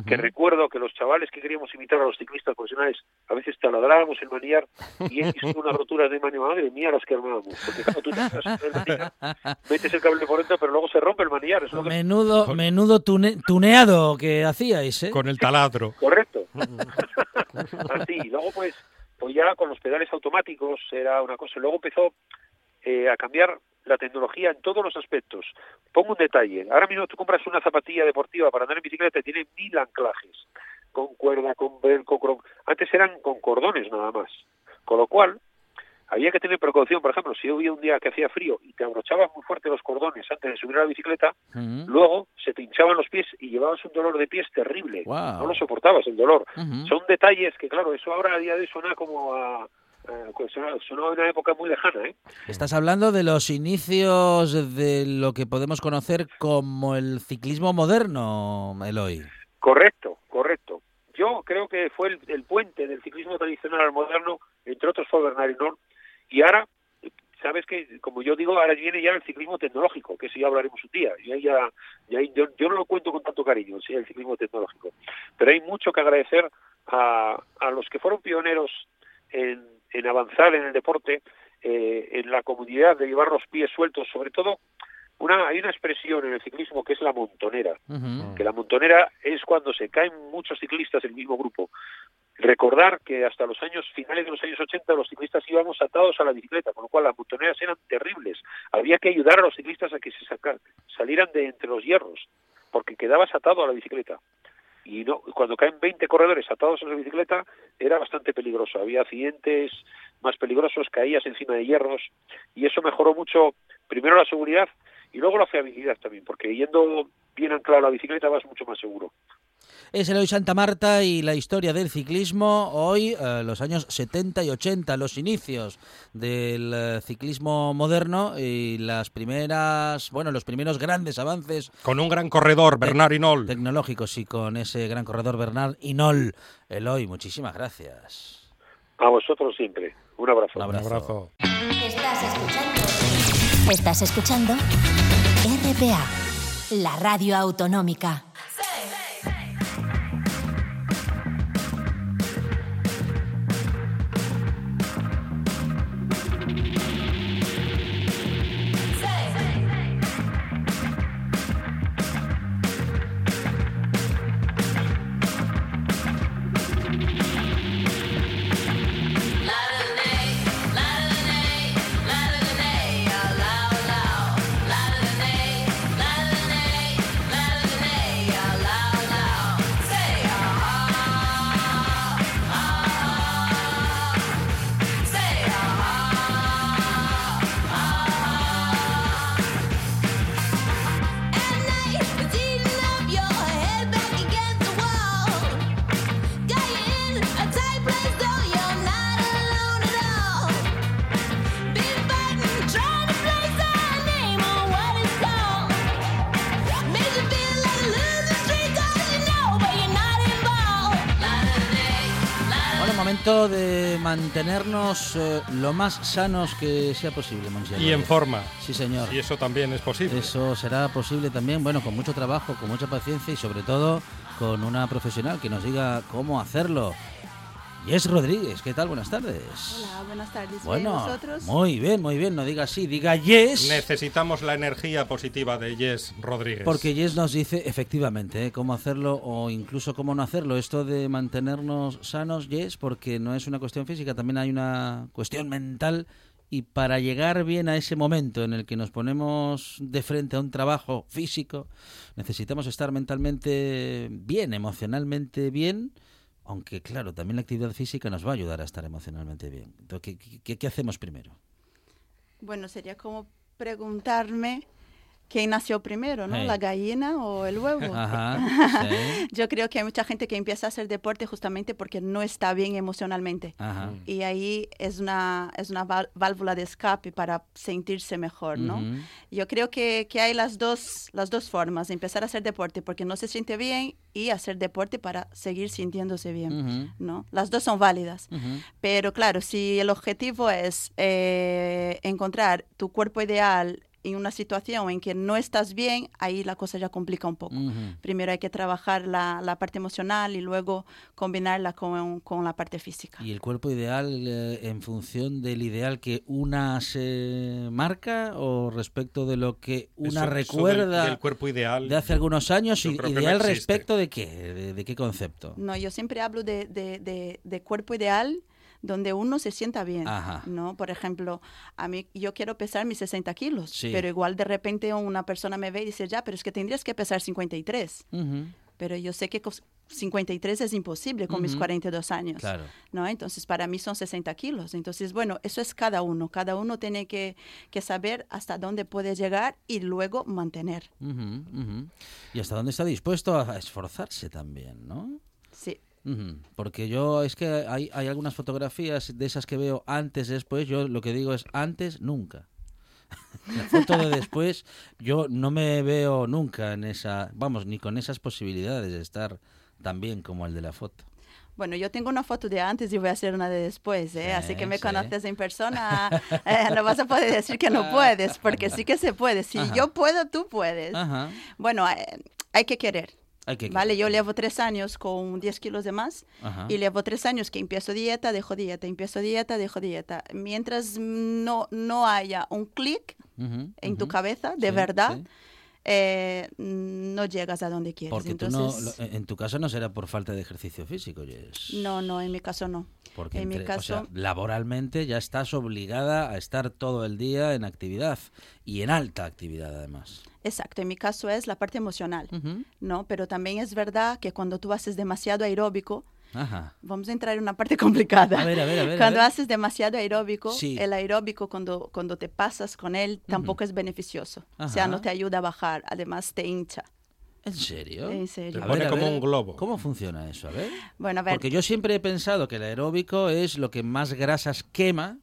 que recuerdo que los chavales que queríamos imitar a los ciclistas profesionales a veces taladrábamos el manillar y he visto unas roturas de manillar, madre mía las que armábamos, porque claro, tú te metes el manillar, metes el cable por dentro pero luego se rompe el manillar, eso es lo que- Menudo, menudo tune- tuneado que hacíais, ¿eh? Con el taladro. Correcto. Así, luego pues, pues ya con los pedales automáticos era una cosa. Luego empezó eh, a cambiar la tecnología en todos los aspectos. Pongo un detalle. Ahora mismo tú compras una zapatilla deportiva para andar en bicicleta y tiene mil anclajes. Con cuerda, con velcro, con... Antes eran con cordones nada más. Con lo cual, había que tener precaución. Por ejemplo, si había un día que hacía frío y te abrochabas muy fuerte los cordones antes de subir a la bicicleta, luego se te hinchaban los pies y llevabas un dolor de pies terrible. No lo soportabas el dolor. Son detalles que, claro, eso ahora a día de hoy suena como a... pues suena, suena a una época muy lejana, ¿eh? Estás hablando de los inicios de lo que podemos conocer como el ciclismo moderno, Eloy. Correcto, correcto. Yo creo que fue el, el puente del ciclismo tradicional al moderno, entre otros fue Bernard Hinault, y ahora, sabes que, como yo digo, ahora viene ya el ciclismo tecnológico, que eso ya hablaremos un día, y ahí ya, y ahí yo, yo no lo cuento con tanto cariño, sí, el ciclismo tecnológico, pero hay mucho que agradecer a, a los que fueron pioneros en, en avanzar en el deporte, eh, en la comunidad de llevar los pies sueltos, sobre todo, una, hay una expresión en el ciclismo que es la montonera, Ujú. que la montonera es cuando se caen muchos ciclistas en el mismo grupo. Recordar que hasta los años finales de los años 80 los ciclistas íbamos atados a la bicicleta, con lo cual las montoneras eran terribles. Había que ayudar a los ciclistas a que se saca- salieran de entre los hierros, porque quedabas atado a la bicicleta. Y no, cuando caen 20 corredores atados a la bicicleta era bastante peligroso. Había accidentes más peligrosos, caías encima de hierros y eso mejoró mucho, primero la seguridad y luego la fiabilidad también, porque yendo bien anclado la bicicleta vas mucho más seguro. Es el hoy Santa Marta y la historia del ciclismo. Hoy, eh, los años 70 y 80, los inicios del eh, ciclismo moderno y las primeras, bueno, los primeros grandes avances. Con un gran corredor, Bernard Hinault. Tecnológicos y con ese gran corredor Bernard Hinault. Eloy, muchísimas gracias. A vosotros siempre. Un abrazo. Un abrazo. Estás escuchando. Estás escuchando RPA, la radio autonómica. Mantenernos eh, lo más sanos que sea posible, Monsi Y en forma. Sí, señor. Y eso también es posible. Eso será posible también, bueno, con mucho trabajo, con mucha paciencia y sobre todo con una profesional que nos diga cómo hacerlo. Yes Rodríguez, ¿qué tal? Buenas tardes. Hola, buenas tardes. ¿Bien Bueno, vosotros? muy bien, muy bien, no diga así, diga yes. Necesitamos la energía positiva de Yes Rodríguez. Porque Yes nos dice efectivamente ¿eh? cómo hacerlo o incluso cómo no hacerlo. Esto de mantenernos sanos, Yes, porque no es una cuestión física, también hay una cuestión mental. Y para llegar bien a ese momento en el que nos ponemos de frente a un trabajo físico, necesitamos estar mentalmente bien, emocionalmente bien. Aunque claro, también la actividad física nos va a ayudar a estar emocionalmente bien. Entonces, ¿qué, qué- qué hacemos primero? Bueno, sería como preguntarme quién nació primero, ¿no? Hey. ¿La gallina o el huevo? Ajá, sí. Yo creo que hay mucha gente que empieza a hacer deporte justamente porque no está bien emocionalmente. Ajá. Y ahí es una, es una válvula de escape para sentirse mejor, ¿no? Ujú. Yo creo que, que hay las dos, las dos formas empezar a hacer deporte porque no se siente bien y hacer deporte para seguir sintiéndose bien, Ujú. ¿no? Las dos son válidas. Ujú. Pero claro, si el objetivo es eh, encontrar tu cuerpo ideal en una situación en que no estás bien, ahí la cosa ya complica un poco. Ujú. Primero hay que trabajar la, la parte emocional y luego combinarla con, con la parte física. ¿Y el cuerpo ideal eh, en función del ideal que una se marca o respecto de lo que una Eso- eso del- recuerda del cuerpo ideal. de hace algunos años? y- no ¿Ideal existe. respecto de qué? ¿De, de qué concepto? No, yo siempre hablo de, de- de- de cuerpo ideal donde uno se sienta bien, Ajá. ¿no? Por ejemplo, a mí yo quiero pesar mis 60 kilos, Sí. pero igual de repente una persona me ve y dice, ya, pero es que tendrías que pesar 53. Ujú, Pero yo sé que cos- 53 es imposible con mis Ujú. 42 años. Claro. ¿no? Entonces, para mí son 60 kilos. Entonces, bueno, eso es cada uno. Cada uno tiene que, que saber hasta dónde puede llegar y luego mantener. ¿Y hasta dónde está dispuesto a esforzarse también, no? Sí. Porque yo, es que hay, hay algunas fotografías de esas que veo antes, después, yo lo que digo es antes, nunca. La foto de después, yo no me veo nunca en esa, vamos, ni con esas posibilidades de estar tan bien como el de la foto. Bueno, yo tengo una foto de antes y voy a hacer una de después, ¿eh? Sí, Así que me sí. conoces en persona, eh, no vas a poder decir que no puedes, porque sí que se puede. Si Ajá. yo puedo, tú puedes. Ajá. Bueno, eh, hay que querer. Que Vale, yo llevo tres años con 10 kilos de más Ajá. y llevo tres años que empiezo dieta, dejo dieta, empiezo dieta, dejo dieta. Mientras no, no haya un clic Ujú, en tu cabeza, de Sí, verdad, sí. Eh, no llegas a donde quieres. Porque tú no, en tu caso no será por falta de ejercicio físico, Jess. no, no, en mi caso no. Porque en mi entre- o sea, caso, laboralmente ya estás obligada a estar todo el día en actividad y en alta actividad además. exacto, en mi caso es la parte emocional. ¿no? Pero también es verdad que cuando tú haces demasiado aeróbico, Ajá. Vamos a entrar en una parte complicada. A ver, a ver, a ver. a Cuando ver. haces demasiado aeróbico, Sí. el aeróbico cuando, cuando te pasas con él tampoco es beneficioso. O sea, Ajá. no te ayuda a bajar, además te hincha. ¿En serio? En serio. Te A pone ver, a como ver, un globo. ¿Cómo funciona eso? A ver. Bueno, a ver, Porque yo siempre he pensado que el aeróbico es lo que más grasas quema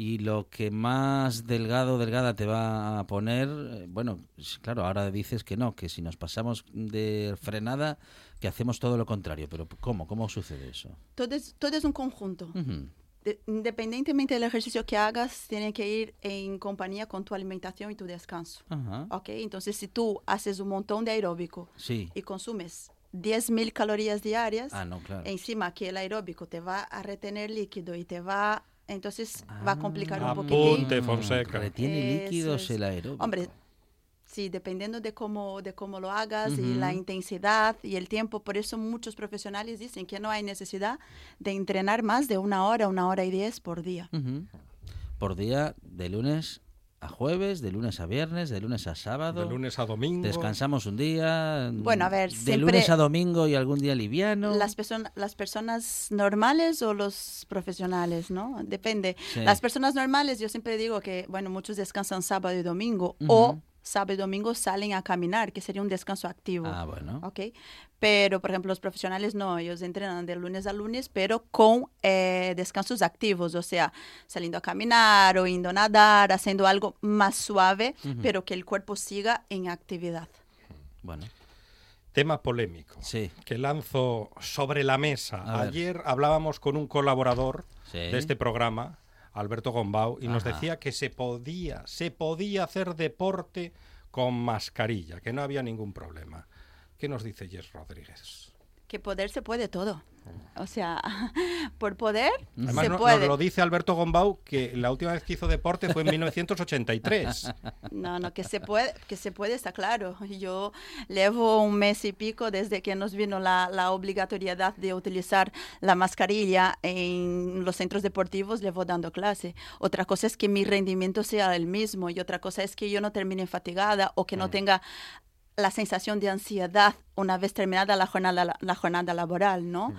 y lo que más delgado delgada te va a poner. eh, Bueno, s- claro, ahora dices que no, que si nos pasamos de frenada, que hacemos todo lo contrario. Pero ¿cómo? ¿Cómo sucede eso? todo es, todo es un conjunto. Ujú. De- independientemente del ejercicio que hagas, tiene que ir en compañía con tu alimentación y tu descanso. Ajá. ¿Ok? Entonces, si tú haces un montón de aeróbico Sí. y consumes 10.000 calorías diarias, Ah, no, claro. encima que el aeróbico te va a retener líquido y te va, entonces va a complicar un Apunte, poquitín. Fonseca. Retiene Eso líquidos es. el aeróbico. Hombre, sí, dependiendo de cómo, de cómo lo hagas y Ujú. la intensidad y el tiempo, por eso muchos profesionales dicen que no hay necesidad de entrenar más de una hora, una hora y diez por día. Ujú. Por día, de lunes a jueves, de lunes a viernes, de lunes a sábado. De lunes a domingo. Descansamos un día. Bueno, a ver, De siempre- lunes a domingo y algún día liviano. Las, person- las personas normales o los profesionales, ¿no? Depende. Sí. Las personas normales, yo siempre digo que, bueno, muchos descansan sábado y domingo o. sábado y domingo salen a caminar, que sería un descanso activo. Ah, bueno. ¿ok? Pero, por ejemplo, los profesionales no, ellos entrenan de lunes a lunes, pero con eh, descansos activos, o sea, saliendo a caminar o yendo a nadar, haciendo algo más suave, Ujú. pero que el cuerpo siga en actividad. Bueno, Tema polémico. sí. Que lanzo sobre la mesa. A ver. Ayer hablábamos con un colaborador Sí. de este programa, Alberto Gombau, y nos decía que se podía, se podía hacer deporte con mascarilla, que no había ningún problema. ¿Qué nos dice Jess Rodríguez? Que poder se puede todo. O sea, por poder Además, se no- puede. nos lo dice Alberto Gombau que la última vez que hizo deporte fue en 1983. No, no, que se puede, que se puede, está claro. Yo llevo un mes y pico desde que nos vino la, la obligatoriedad de utilizar la mascarilla en los centros deportivos, llevo dando clase. Otra cosa es que mi rendimiento sea el mismo y otra cosa es que yo no termine fatigada o que no tenga la sensación de ansiedad una vez terminada la jornada, la jornada laboral, ¿no?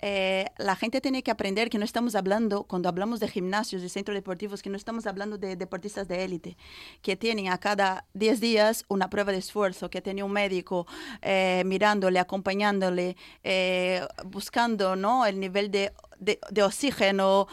Eh, la gente tiene que aprender que no estamos hablando, cuando hablamos de gimnasios y centros deportivos, que no estamos hablando de deportistas de élite, que tienen a cada 10 días una prueba de esfuerzo, que tiene un médico eh, mirándole, acompañándole, eh, buscando, ¿no? El nivel de, de, de oxígeno,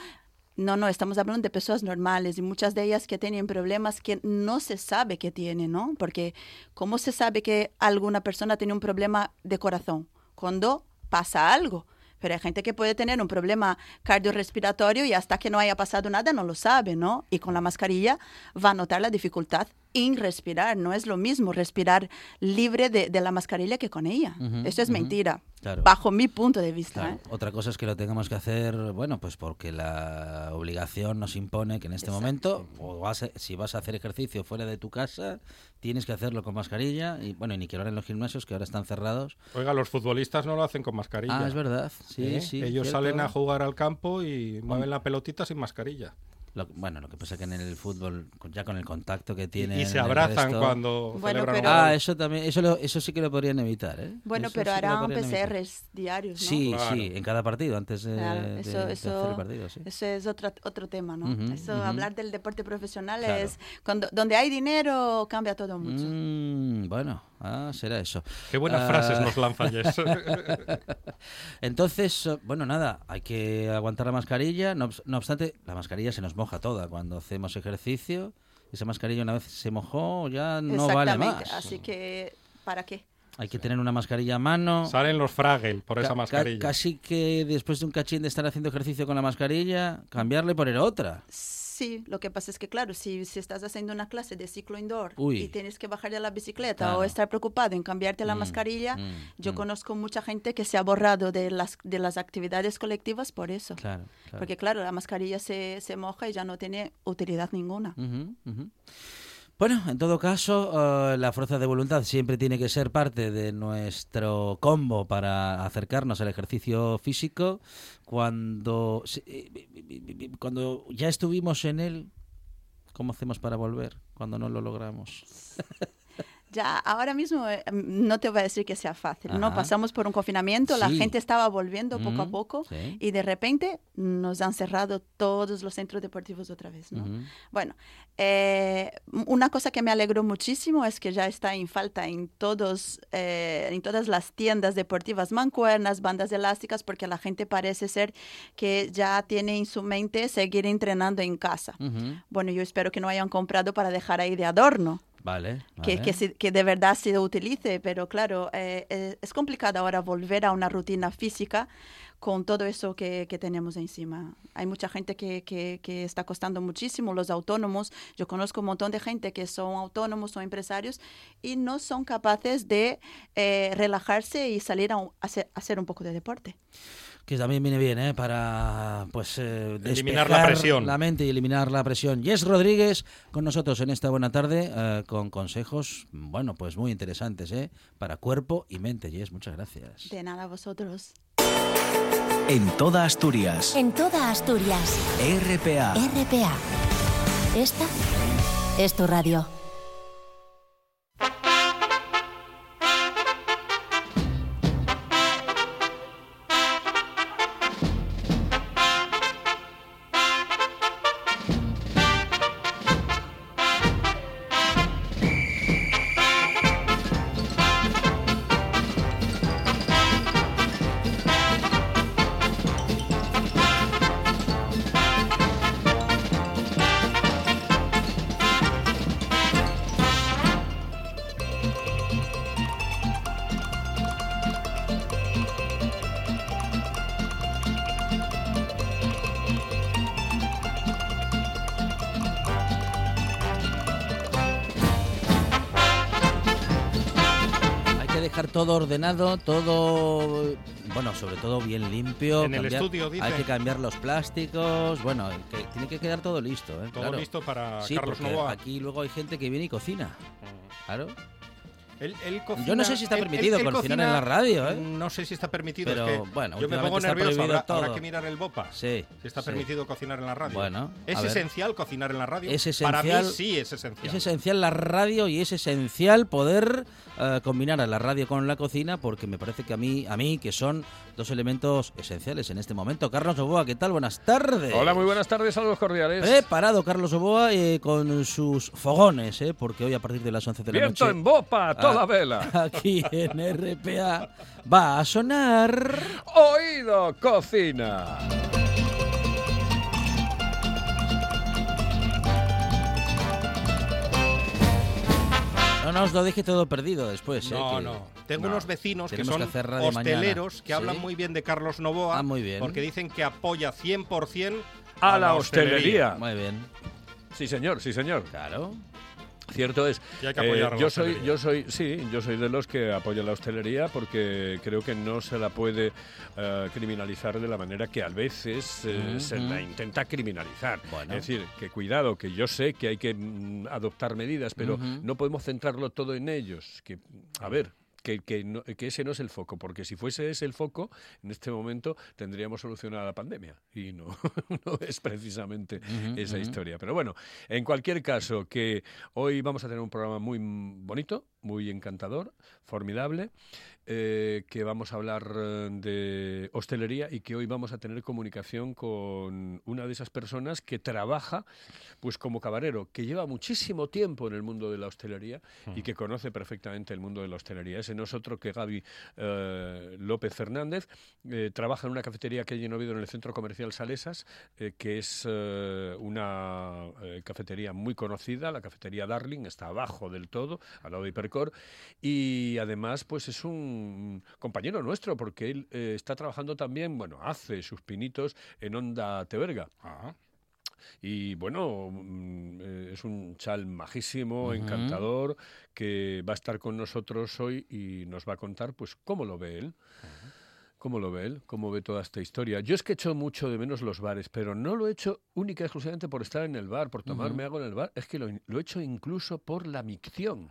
no, no, estamos hablando de personas normales y muchas de ellas que tienen problemas que no se sabe que tienen, ¿no? Porque ¿cómo se sabe que alguna persona tiene un problema de corazón? Cuando pasa algo. Pero hay gente que puede tener un problema cardiorrespiratorio y hasta que no haya pasado nada no lo sabe, ¿no? Y con la mascarilla va a notar la dificultad respirar. No es lo mismo respirar libre de, de la mascarilla que con ella. Ujú, Eso es mentira, Claro. bajo mi punto de vista. Claro. ¿eh? Otra cosa es que lo tengamos que hacer, bueno, pues porque la obligación nos impone que en este Exacto. momento, o vas a- si vas a hacer ejercicio fuera de tu casa, tienes que hacerlo con mascarilla. Y bueno, y ni que ahora en los gimnasios, que ahora están cerrados. Oiga, los futbolistas no lo hacen con mascarilla. Ah, es verdad. Sí, ¿eh? sí. Ellos cierto. salen a jugar al campo y mueven la pelotita sin mascarilla. Lo- bueno, lo que pasa que en el fútbol, ya con el contacto que Y- tiene. y se abrazan cuando Bueno, pero- Ah, eso también, eso, lo- eso sí que lo podrían evitar, ¿eh? Bueno, Eso pero sí harán. PCRs diarios, ¿no? Sí, Claro. sí, en cada partido, antes de, Claro, de- eso, de hacer eso, el partido, sí. eso es otro, otro tema, ¿no? Ujú, eso, ujú. hablar del deporte profesional Claro. es cuando donde hay dinero cambia todo mucho. Mm, bueno, ah, será eso. Qué buenas Ah, frases nos lanza Jess. Entonces, eh, bueno, nada, hay que aguantar la mascarilla. No, obs- no obstante, la mascarilla se nos moja toda cuando hacemos ejercicio. Esa mascarilla una vez se mojó ya no vale más. Así que, ¿para qué? Hay que tener una mascarilla a mano. Salen los Fragel por Ca- esa ca- mascarilla. casi que después de un cachín de estar haciendo ejercicio con la mascarilla, cambiarle y poner otra. Sí, lo que pasa es que, claro, si, si estás haciendo una clase de ciclo indoor Uy. y tienes que bajar de la bicicleta Claro. o estar preocupado en cambiarte la Mm, mascarilla, mm, yo mm. conozco mucha gente que se ha borrado de las, de las actividades colectivas por eso. Claro, claro. Porque, claro, la mascarilla se, se moja y ya no tiene utilidad ninguna. Ujú. Bueno, en todo caso, eh, la fuerza de voluntad siempre tiene que ser parte de nuestro combo para acercarnos al ejercicio físico. Cuando, eh, cuando ya estuvimos en él, ¿cómo hacemos para volver cuando no lo logramos? Ya, ahora mismo eh, mm, no te voy a decir que sea fácil, ¿no? Pasamos por un confinamiento, la gente estaba volviendo poco a poco sí. y de repente nos han cerrado todos los centros deportivos otra vez, ¿no? Bueno, eh, una cosa que me alegró muchísimo es que ya está en falta en, todos, eh, en todas las tiendas deportivas mancuernas, bandas elásticas, porque la gente parece ser que ya tiene en su mente seguir entrenando en casa. Bueno, yo espero que no hayan comprado para dejar ahí de adorno Vale. que, vale. que, se- que de verdad se utilice, pero claro, eh, eh, es complicado ahora volver a una rutina física con todo eso que, que tenemos encima. Hay mucha gente que, que, que está costando muchísimo, los autónomos. Yo conozco un montón de gente que son autónomos o empresarios y no son capaces de eh, relajarse y salir a, un- a hacer, a hacer un poco de deporte. Que también viene bien, ¿eh? Para pues eh, Eliminar la presión. la mente y eliminar la presión. Jess Rodríguez con nosotros en esta buena tarde eh, con consejos, bueno, pues muy interesantes, ¿eh? Para cuerpo y mente. Jess, muchas gracias. De nada, vosotros. En toda Asturias. En toda Asturias. RPA. RPA. Esta es tu radio. Todo ordenado, todo, bueno, sobre todo bien limpio. En el estudio, dice. Hay que cambiar los plásticos, bueno, que tiene que quedar todo listo, ¿eh? Todo Claro. listo para Sí, Carlos Novoa. aquí luego hay gente que viene y cocina. Claro. Él- él cocina- Yo no sé si está permitido él- él cocinar cocina- en la radio, ¿eh? No sé si está permitido. Pero, es que bueno, yo me pongo nervioso. Habrá, habrá que mirar el BOPA. Sí. Si está sí. permitido cocinar en la radio. Bueno, ¿Es esencial cocinar en la radio? Es Para mí esencial- sí es esencial. Es esencial la radio y es esencial poder eh, combinar a la radio con la cocina porque me parece que a mí, a mí que son dos elementos esenciales en este momento. Carlos Oboa, ¿qué tal? Buenas tardes. Hola, muy buenas tardes, saludos cordiales. Preparado Carlos Oboa eh, con sus fogones, eh, porque hoy a partir de las 11 de la Viento noche en bopa, a toda vela. aquí en RPA va a sonar Oído cocina. No nos lo deje todo perdido después. eh, No, no. Tengo no. unos vecinos que son hacer radio hosteleros mañana. que hablan ¿Sí? muy bien de Carlos Novoa. Ah, muy bien. Porque dicen que apoya 100% A la hostelería. Muy bien. Sí, señor, sí, señor. Claro. Cierto es. Y hay que apoyar a la yo soy, hostelería. yo soy, sí, yo soy de los que apoyan la hostelería porque creo que no se la puede eh, criminalizar de la manera que a veces eh, se la intenta criminalizar. Bueno. Es decir, que cuidado, que yo sé que hay que mm, adoptar medidas, pero no podemos centrarlo todo en ellos. Que, a ver. Que, que no- que ese no es el foco, porque si fuese ese el foco, en este momento tendríamos solucionada la pandemia. Y no, no es precisamente esa historia. Pero bueno, en cualquier caso, que hoy vamos a tener un programa muy bonito, muy encantador, formidable, eh, que vamos a hablar eh, de hostelería y que hoy vamos a tener comunicación con una de esas personas que trabaja pues como camarero, que lleva muchísimo tiempo en el mundo de la hostelería y que conoce perfectamente el mundo de la hostelería. Ese no es otro que Gaby eh, López Fernández. eh, trabaja en una cafetería que hay en Oviedo, en el Centro Comercial Salesas, que es una cafetería muy conocida, la cafetería Darling, está abajo del todo, al lado de Y además pues es un compañero nuestro, porque él eh, está trabajando también, bueno, hace sus pinitos en Onda Teberga. Ah, Y bueno, mm, eh, es un chal majísimo, encantador, que va a estar con nosotros hoy y nos va a contar pues cómo lo ve él. ¿Cómo lo ve él? ¿Cómo ve toda esta historia? Yo es que echo mucho de menos los bares, pero no lo he hecho única y exclusivamente por estar en el bar, por tomarme algo en el bar. Es que lo, lo he hecho incluso por la micción.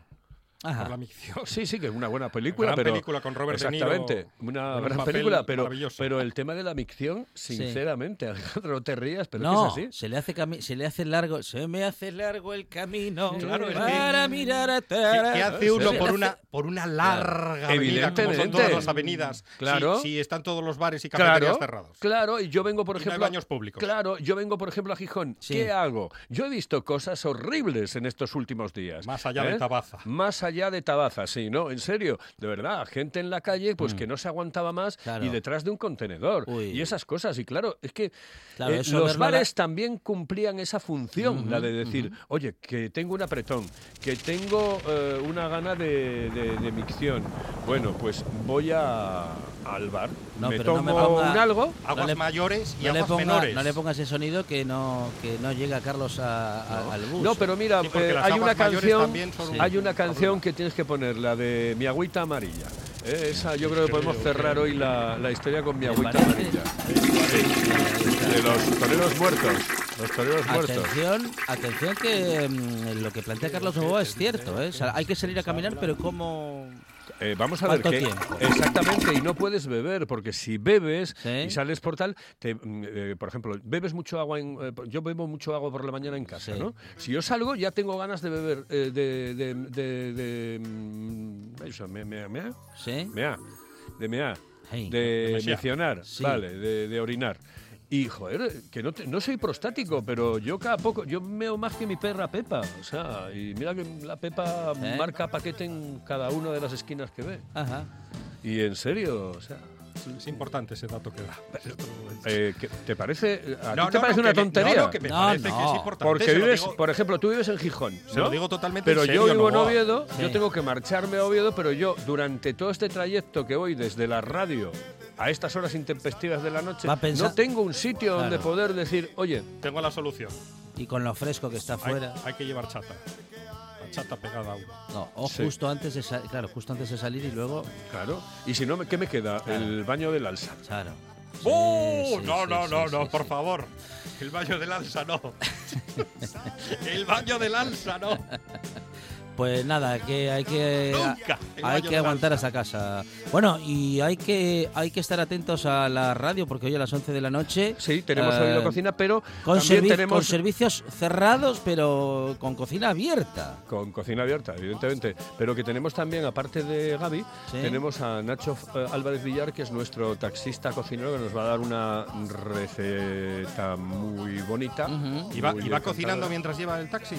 Ajá. por la micción. Sí, sí, que es una buena película, Gran pero película con Robert De Niro, exactamente, una un gran película, pero pero el tema de la micción, sinceramente, Alejandro, no te rías, pero no, es que es así. se le hace cami- se le hace largo, se me hace largo el camino Claro, es que- para mirar a ¿Qué, qué hace uno por una, por una larga avenida, como son todas las avenidas? Claro. Si, si están todos los bares y cafeterías Claro, cerrados. claro, y yo vengo, por Y no hay ejemplo, baños públicos. Claro, yo vengo, por ejemplo, a Gijón. Sí. ¿Qué hago? Yo he visto cosas horribles en estos últimos días. Más allá de Tabaza. Más allá de Tabaza, sí, no, en serio, de verdad, gente en la calle, pues Mm. que no se aguantaba más Claro. y detrás de un contenedor Uy. y esas cosas. Y claro, es que Claro, eh, los la- bares también cumplían esa función, la de decir, oye, que tengo un apretón, que tengo eh, una gana de, de- de micción. Bueno, pues voy a, al bar, No, me pero no me ponga- un algo. Aguas le- mayores y no le, aguas ponga, menores. no le pongas ese sonido que no que no llega Carlos a- a- al bus. No, pero mira, Sí, eh, hay una canción, también son un- hay una un canción que tienes que poner, la de Mi agüita amarilla. Eh, esa yo creo que podemos cerrar hoy la, la historia con Mi ¿Te agüita amarilla. De los toreros muertos. Los toreros muertos. Atención, atención que mm, lo que plantea Carlos Novoa es cierto, ¿eh? O sea, hay que salir a caminar, pero como Eh, vamos a ver ¿Cuánto que tiempo? exactamente y no puedes beber porque si bebes Sí. y sales por tal, te, mm, eh, por ejemplo, bebes mucho agua, en, eh, yo bebo mucho agua por la mañana en casa, Sí. ¿no? Si yo salgo ya tengo ganas de beber, eh, de, de, de, de, mm, eso, me, me, me, ¿Sí? mea, de mea, Hey. de mencionar, vale, de, de orinar. Y, joder, que no, te- no soy prostático, pero yo cada poco, yo meo más que mi perra Pepa. O sea, y mira que la Pepa ¿Eh? marca paquete en cada una de las esquinas que ve. Ajá. Y en serio, o sea, Es importante ese dato que da. eh, ¿qué- ¿te parece, a No, ti te no, parece no, una me- tontería? No, que me No, parece que no. es importante. Porque vives, digo- por ejemplo, tú vives en Gijón, Se ¿no? lo digo totalmente Pero en yo serio, vivo en. Oviedo, yo Sí. tengo que marcharme a Oviedo, pero yo durante todo este trayecto que voy desde la radio a estas horas intempestivas de la noche, Va a pensar- no tengo un sitio donde Claro. poder decir, oye, Tengo la solución. Y con lo fresco que está afuera. hay que llevar chata. La chata pegada a uno. No, o Sí. justo antes de claro, justo antes de salir y luego, claro, y si no, ¿qué me queda? Claro. El baño del alza. claro. ¡Oh! Sí, no, sí, no, sí, no, sí, no, sí. por favor. El baño del alza no. El baño del alza no. Pues nada, que hay que Nunca. Hay que aguantar alza. hasta casa. Bueno, y hay que hay que estar atentos a la radio porque hoy a las 11 de la noche Sí, tenemos eh, Oído Cocina, pero con, servi- tenemos con servicios cerrados, pero con cocina abierta. Con cocina abierta, evidentemente. Pero que tenemos también, aparte de Gaby, Sí. tenemos a Nacho eh, Álvarez Villar, que es nuestro taxista cocinero, que nos va a dar una receta muy bonita. ¿Y va, y va cocinando mientras lleva el taxi?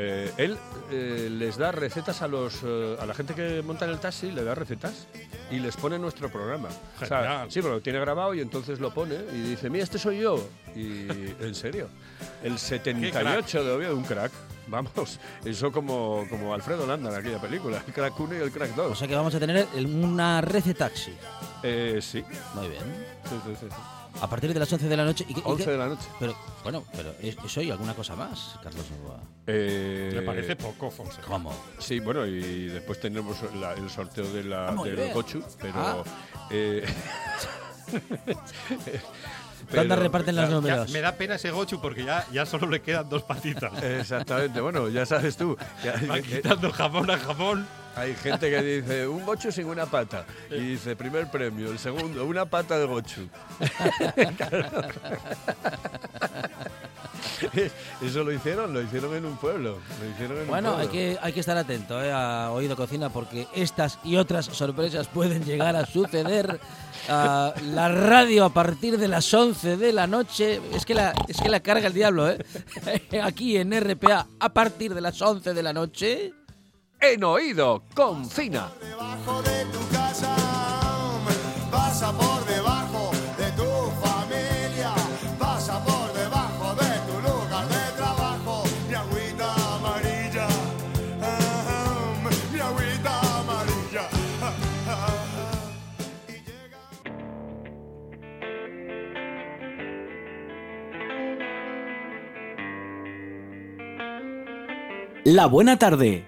Eh, él eh, les da recetas a los eh, a la gente que monta en el taxi, le da recetas y les pone nuestro programa. O sea, Genial. sí, pero lo tiene grabado y entonces lo pone y dice, mira, este soy yo. Y en serio, el 78 de Oviedo, un crack. Vamos, eso como, como Alfredo Landa en aquella película, el crack 1 y el crack 2. O sea que vamos a tener el- una recetaxi. Eh, sí. Muy bien. Sí, sí, sí, sí. A partir de las 11 de la noche. ¿Y, qué- y 11 qué- de la noche. Pero, bueno, pero ¿es, es hoy alguna cosa más, Carlos Novoa? Eh, Me parece poco, Fonseca. ¿Cómo? Sí, bueno, y después tenemos la- el sorteo de la, del. Gochu, pero... Ah. eh, ¿Dónde reparten Ya- los ya números? me da pena ese gochu porque ya, ya solo le quedan dos patitas. Exactamente, bueno, ya sabes tú. que hay, Va quitando jamón a jamón. Hay gente que dice un gochu sin una pata. Y dice, primer premio, el segundo, una pata de gochu. Eso lo hicieron, lo hicieron en un pueblo. Lo hicieron en un Bueno, pueblo. hay que, hay que estar atento eh, a Oído Cocina porque estas y otras sorpresas pueden llegar a suceder. La radio a partir de las 11 de la noche, es que la, es que la carga el diablo, ¿eh? Aquí en RPA, a partir de las 11 de la noche. En oído, con Fina. Debajo de tu casa, pasa por debajo de tu familia, pasa por debajo de tu lugar de trabajo. Mi agüita amarilla, mi agüita amarilla. ah, ah. La buena tarde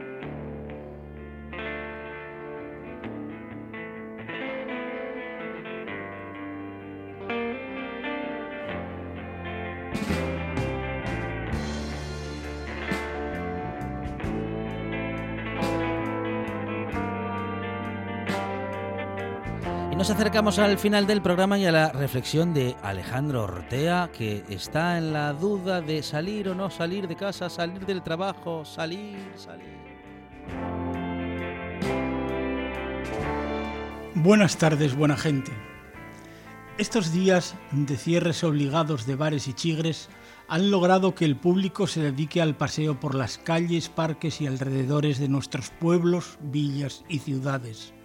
Acercamos al final del programa y a la reflexión de Alejandro Ortea, que está en la duda de salir o no salir de casa, salir del trabajo, salir, salir. Buenas tardes, buena gente. Estos días de cierres obligados de bares y chigres han logrado que el público se dedique al paseo por las calles, parques y alrededores de nuestros pueblos, villas y ciudades.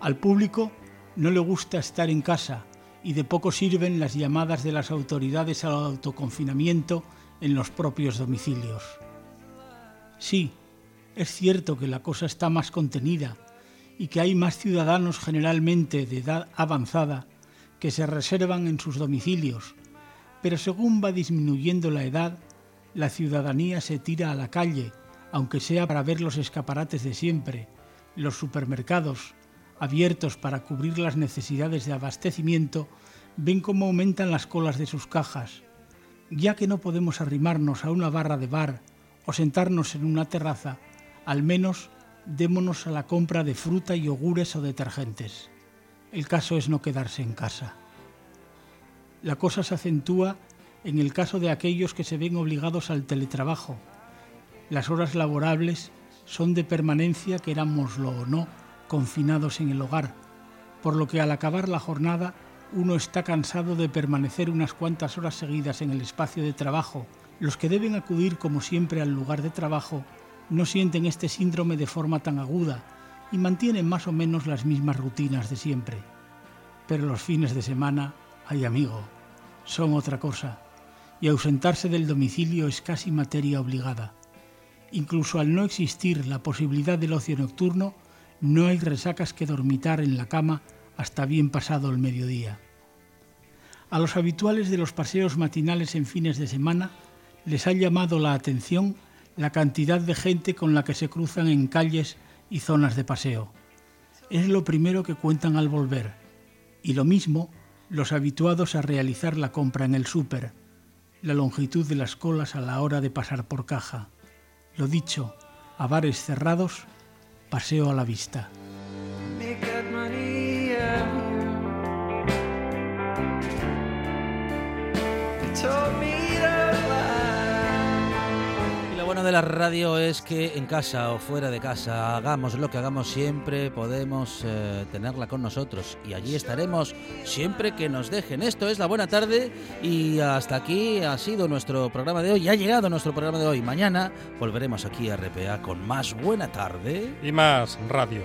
Al público no le gusta estar en casa y de poco sirven las llamadas de las autoridades al autoconfinamiento en los propios domicilios. Sí, es cierto que la cosa está más contenida y que hay más ciudadanos generalmente de edad avanzada que se reservan en sus domicilios, pero según va disminuyendo la edad, la ciudadanía se tira a la calle, aunque sea para ver los escaparates de siempre, los supermercados, abiertos para cubrir las necesidades de abastecimiento, ven cómo aumentan las colas de sus cajas. Ya que no podemos arrimarnos a una barra de bar o sentarnos en una terraza, al menos démonos a la compra de fruta, yogures o detergentes. El caso es no quedarse en casa. La cosa se acentúa en el caso de aquellos que se ven obligados al teletrabajo. Las horas laborables son de permanencia, querámoslo o no, confinados en el hogar, por lo que al acabar la jornada uno está cansado de permanecer unas cuantas horas seguidas en el espacio de trabajo. Los que deben acudir como siempre al lugar de trabajo no sienten este síndrome de forma tan aguda y mantienen más o menos las mismas rutinas de siempre. Pero los fines de semana, ay amigo, son otra cosa, y ausentarse del domicilio es casi materia obligada. Incluso al no existir la posibilidad del ocio nocturno, no hay resacas que dormitar en la cama hasta bien pasado el mediodía. A los habituales de los paseos matinales en fines de semana les ha llamado la atención la cantidad de gente con la que se cruzan en calles y zonas de paseo. Es lo primero que cuentan al volver, y lo mismo los habituados a realizar la compra en el súper, la longitud de las colas a la hora de pasar por caja. Lo dicho, a bares cerrados, paseo a la vista. De la radio es que en casa o fuera de casa, hagamos lo que hagamos siempre, podemos eh, tenerla con nosotros y allí estaremos siempre que nos dejen. Esto es la buena tarde y hasta aquí ha sido nuestro programa de hoy, ha llegado nuestro programa de hoy. Mañana volveremos aquí a RPA con más buena tarde y más radio.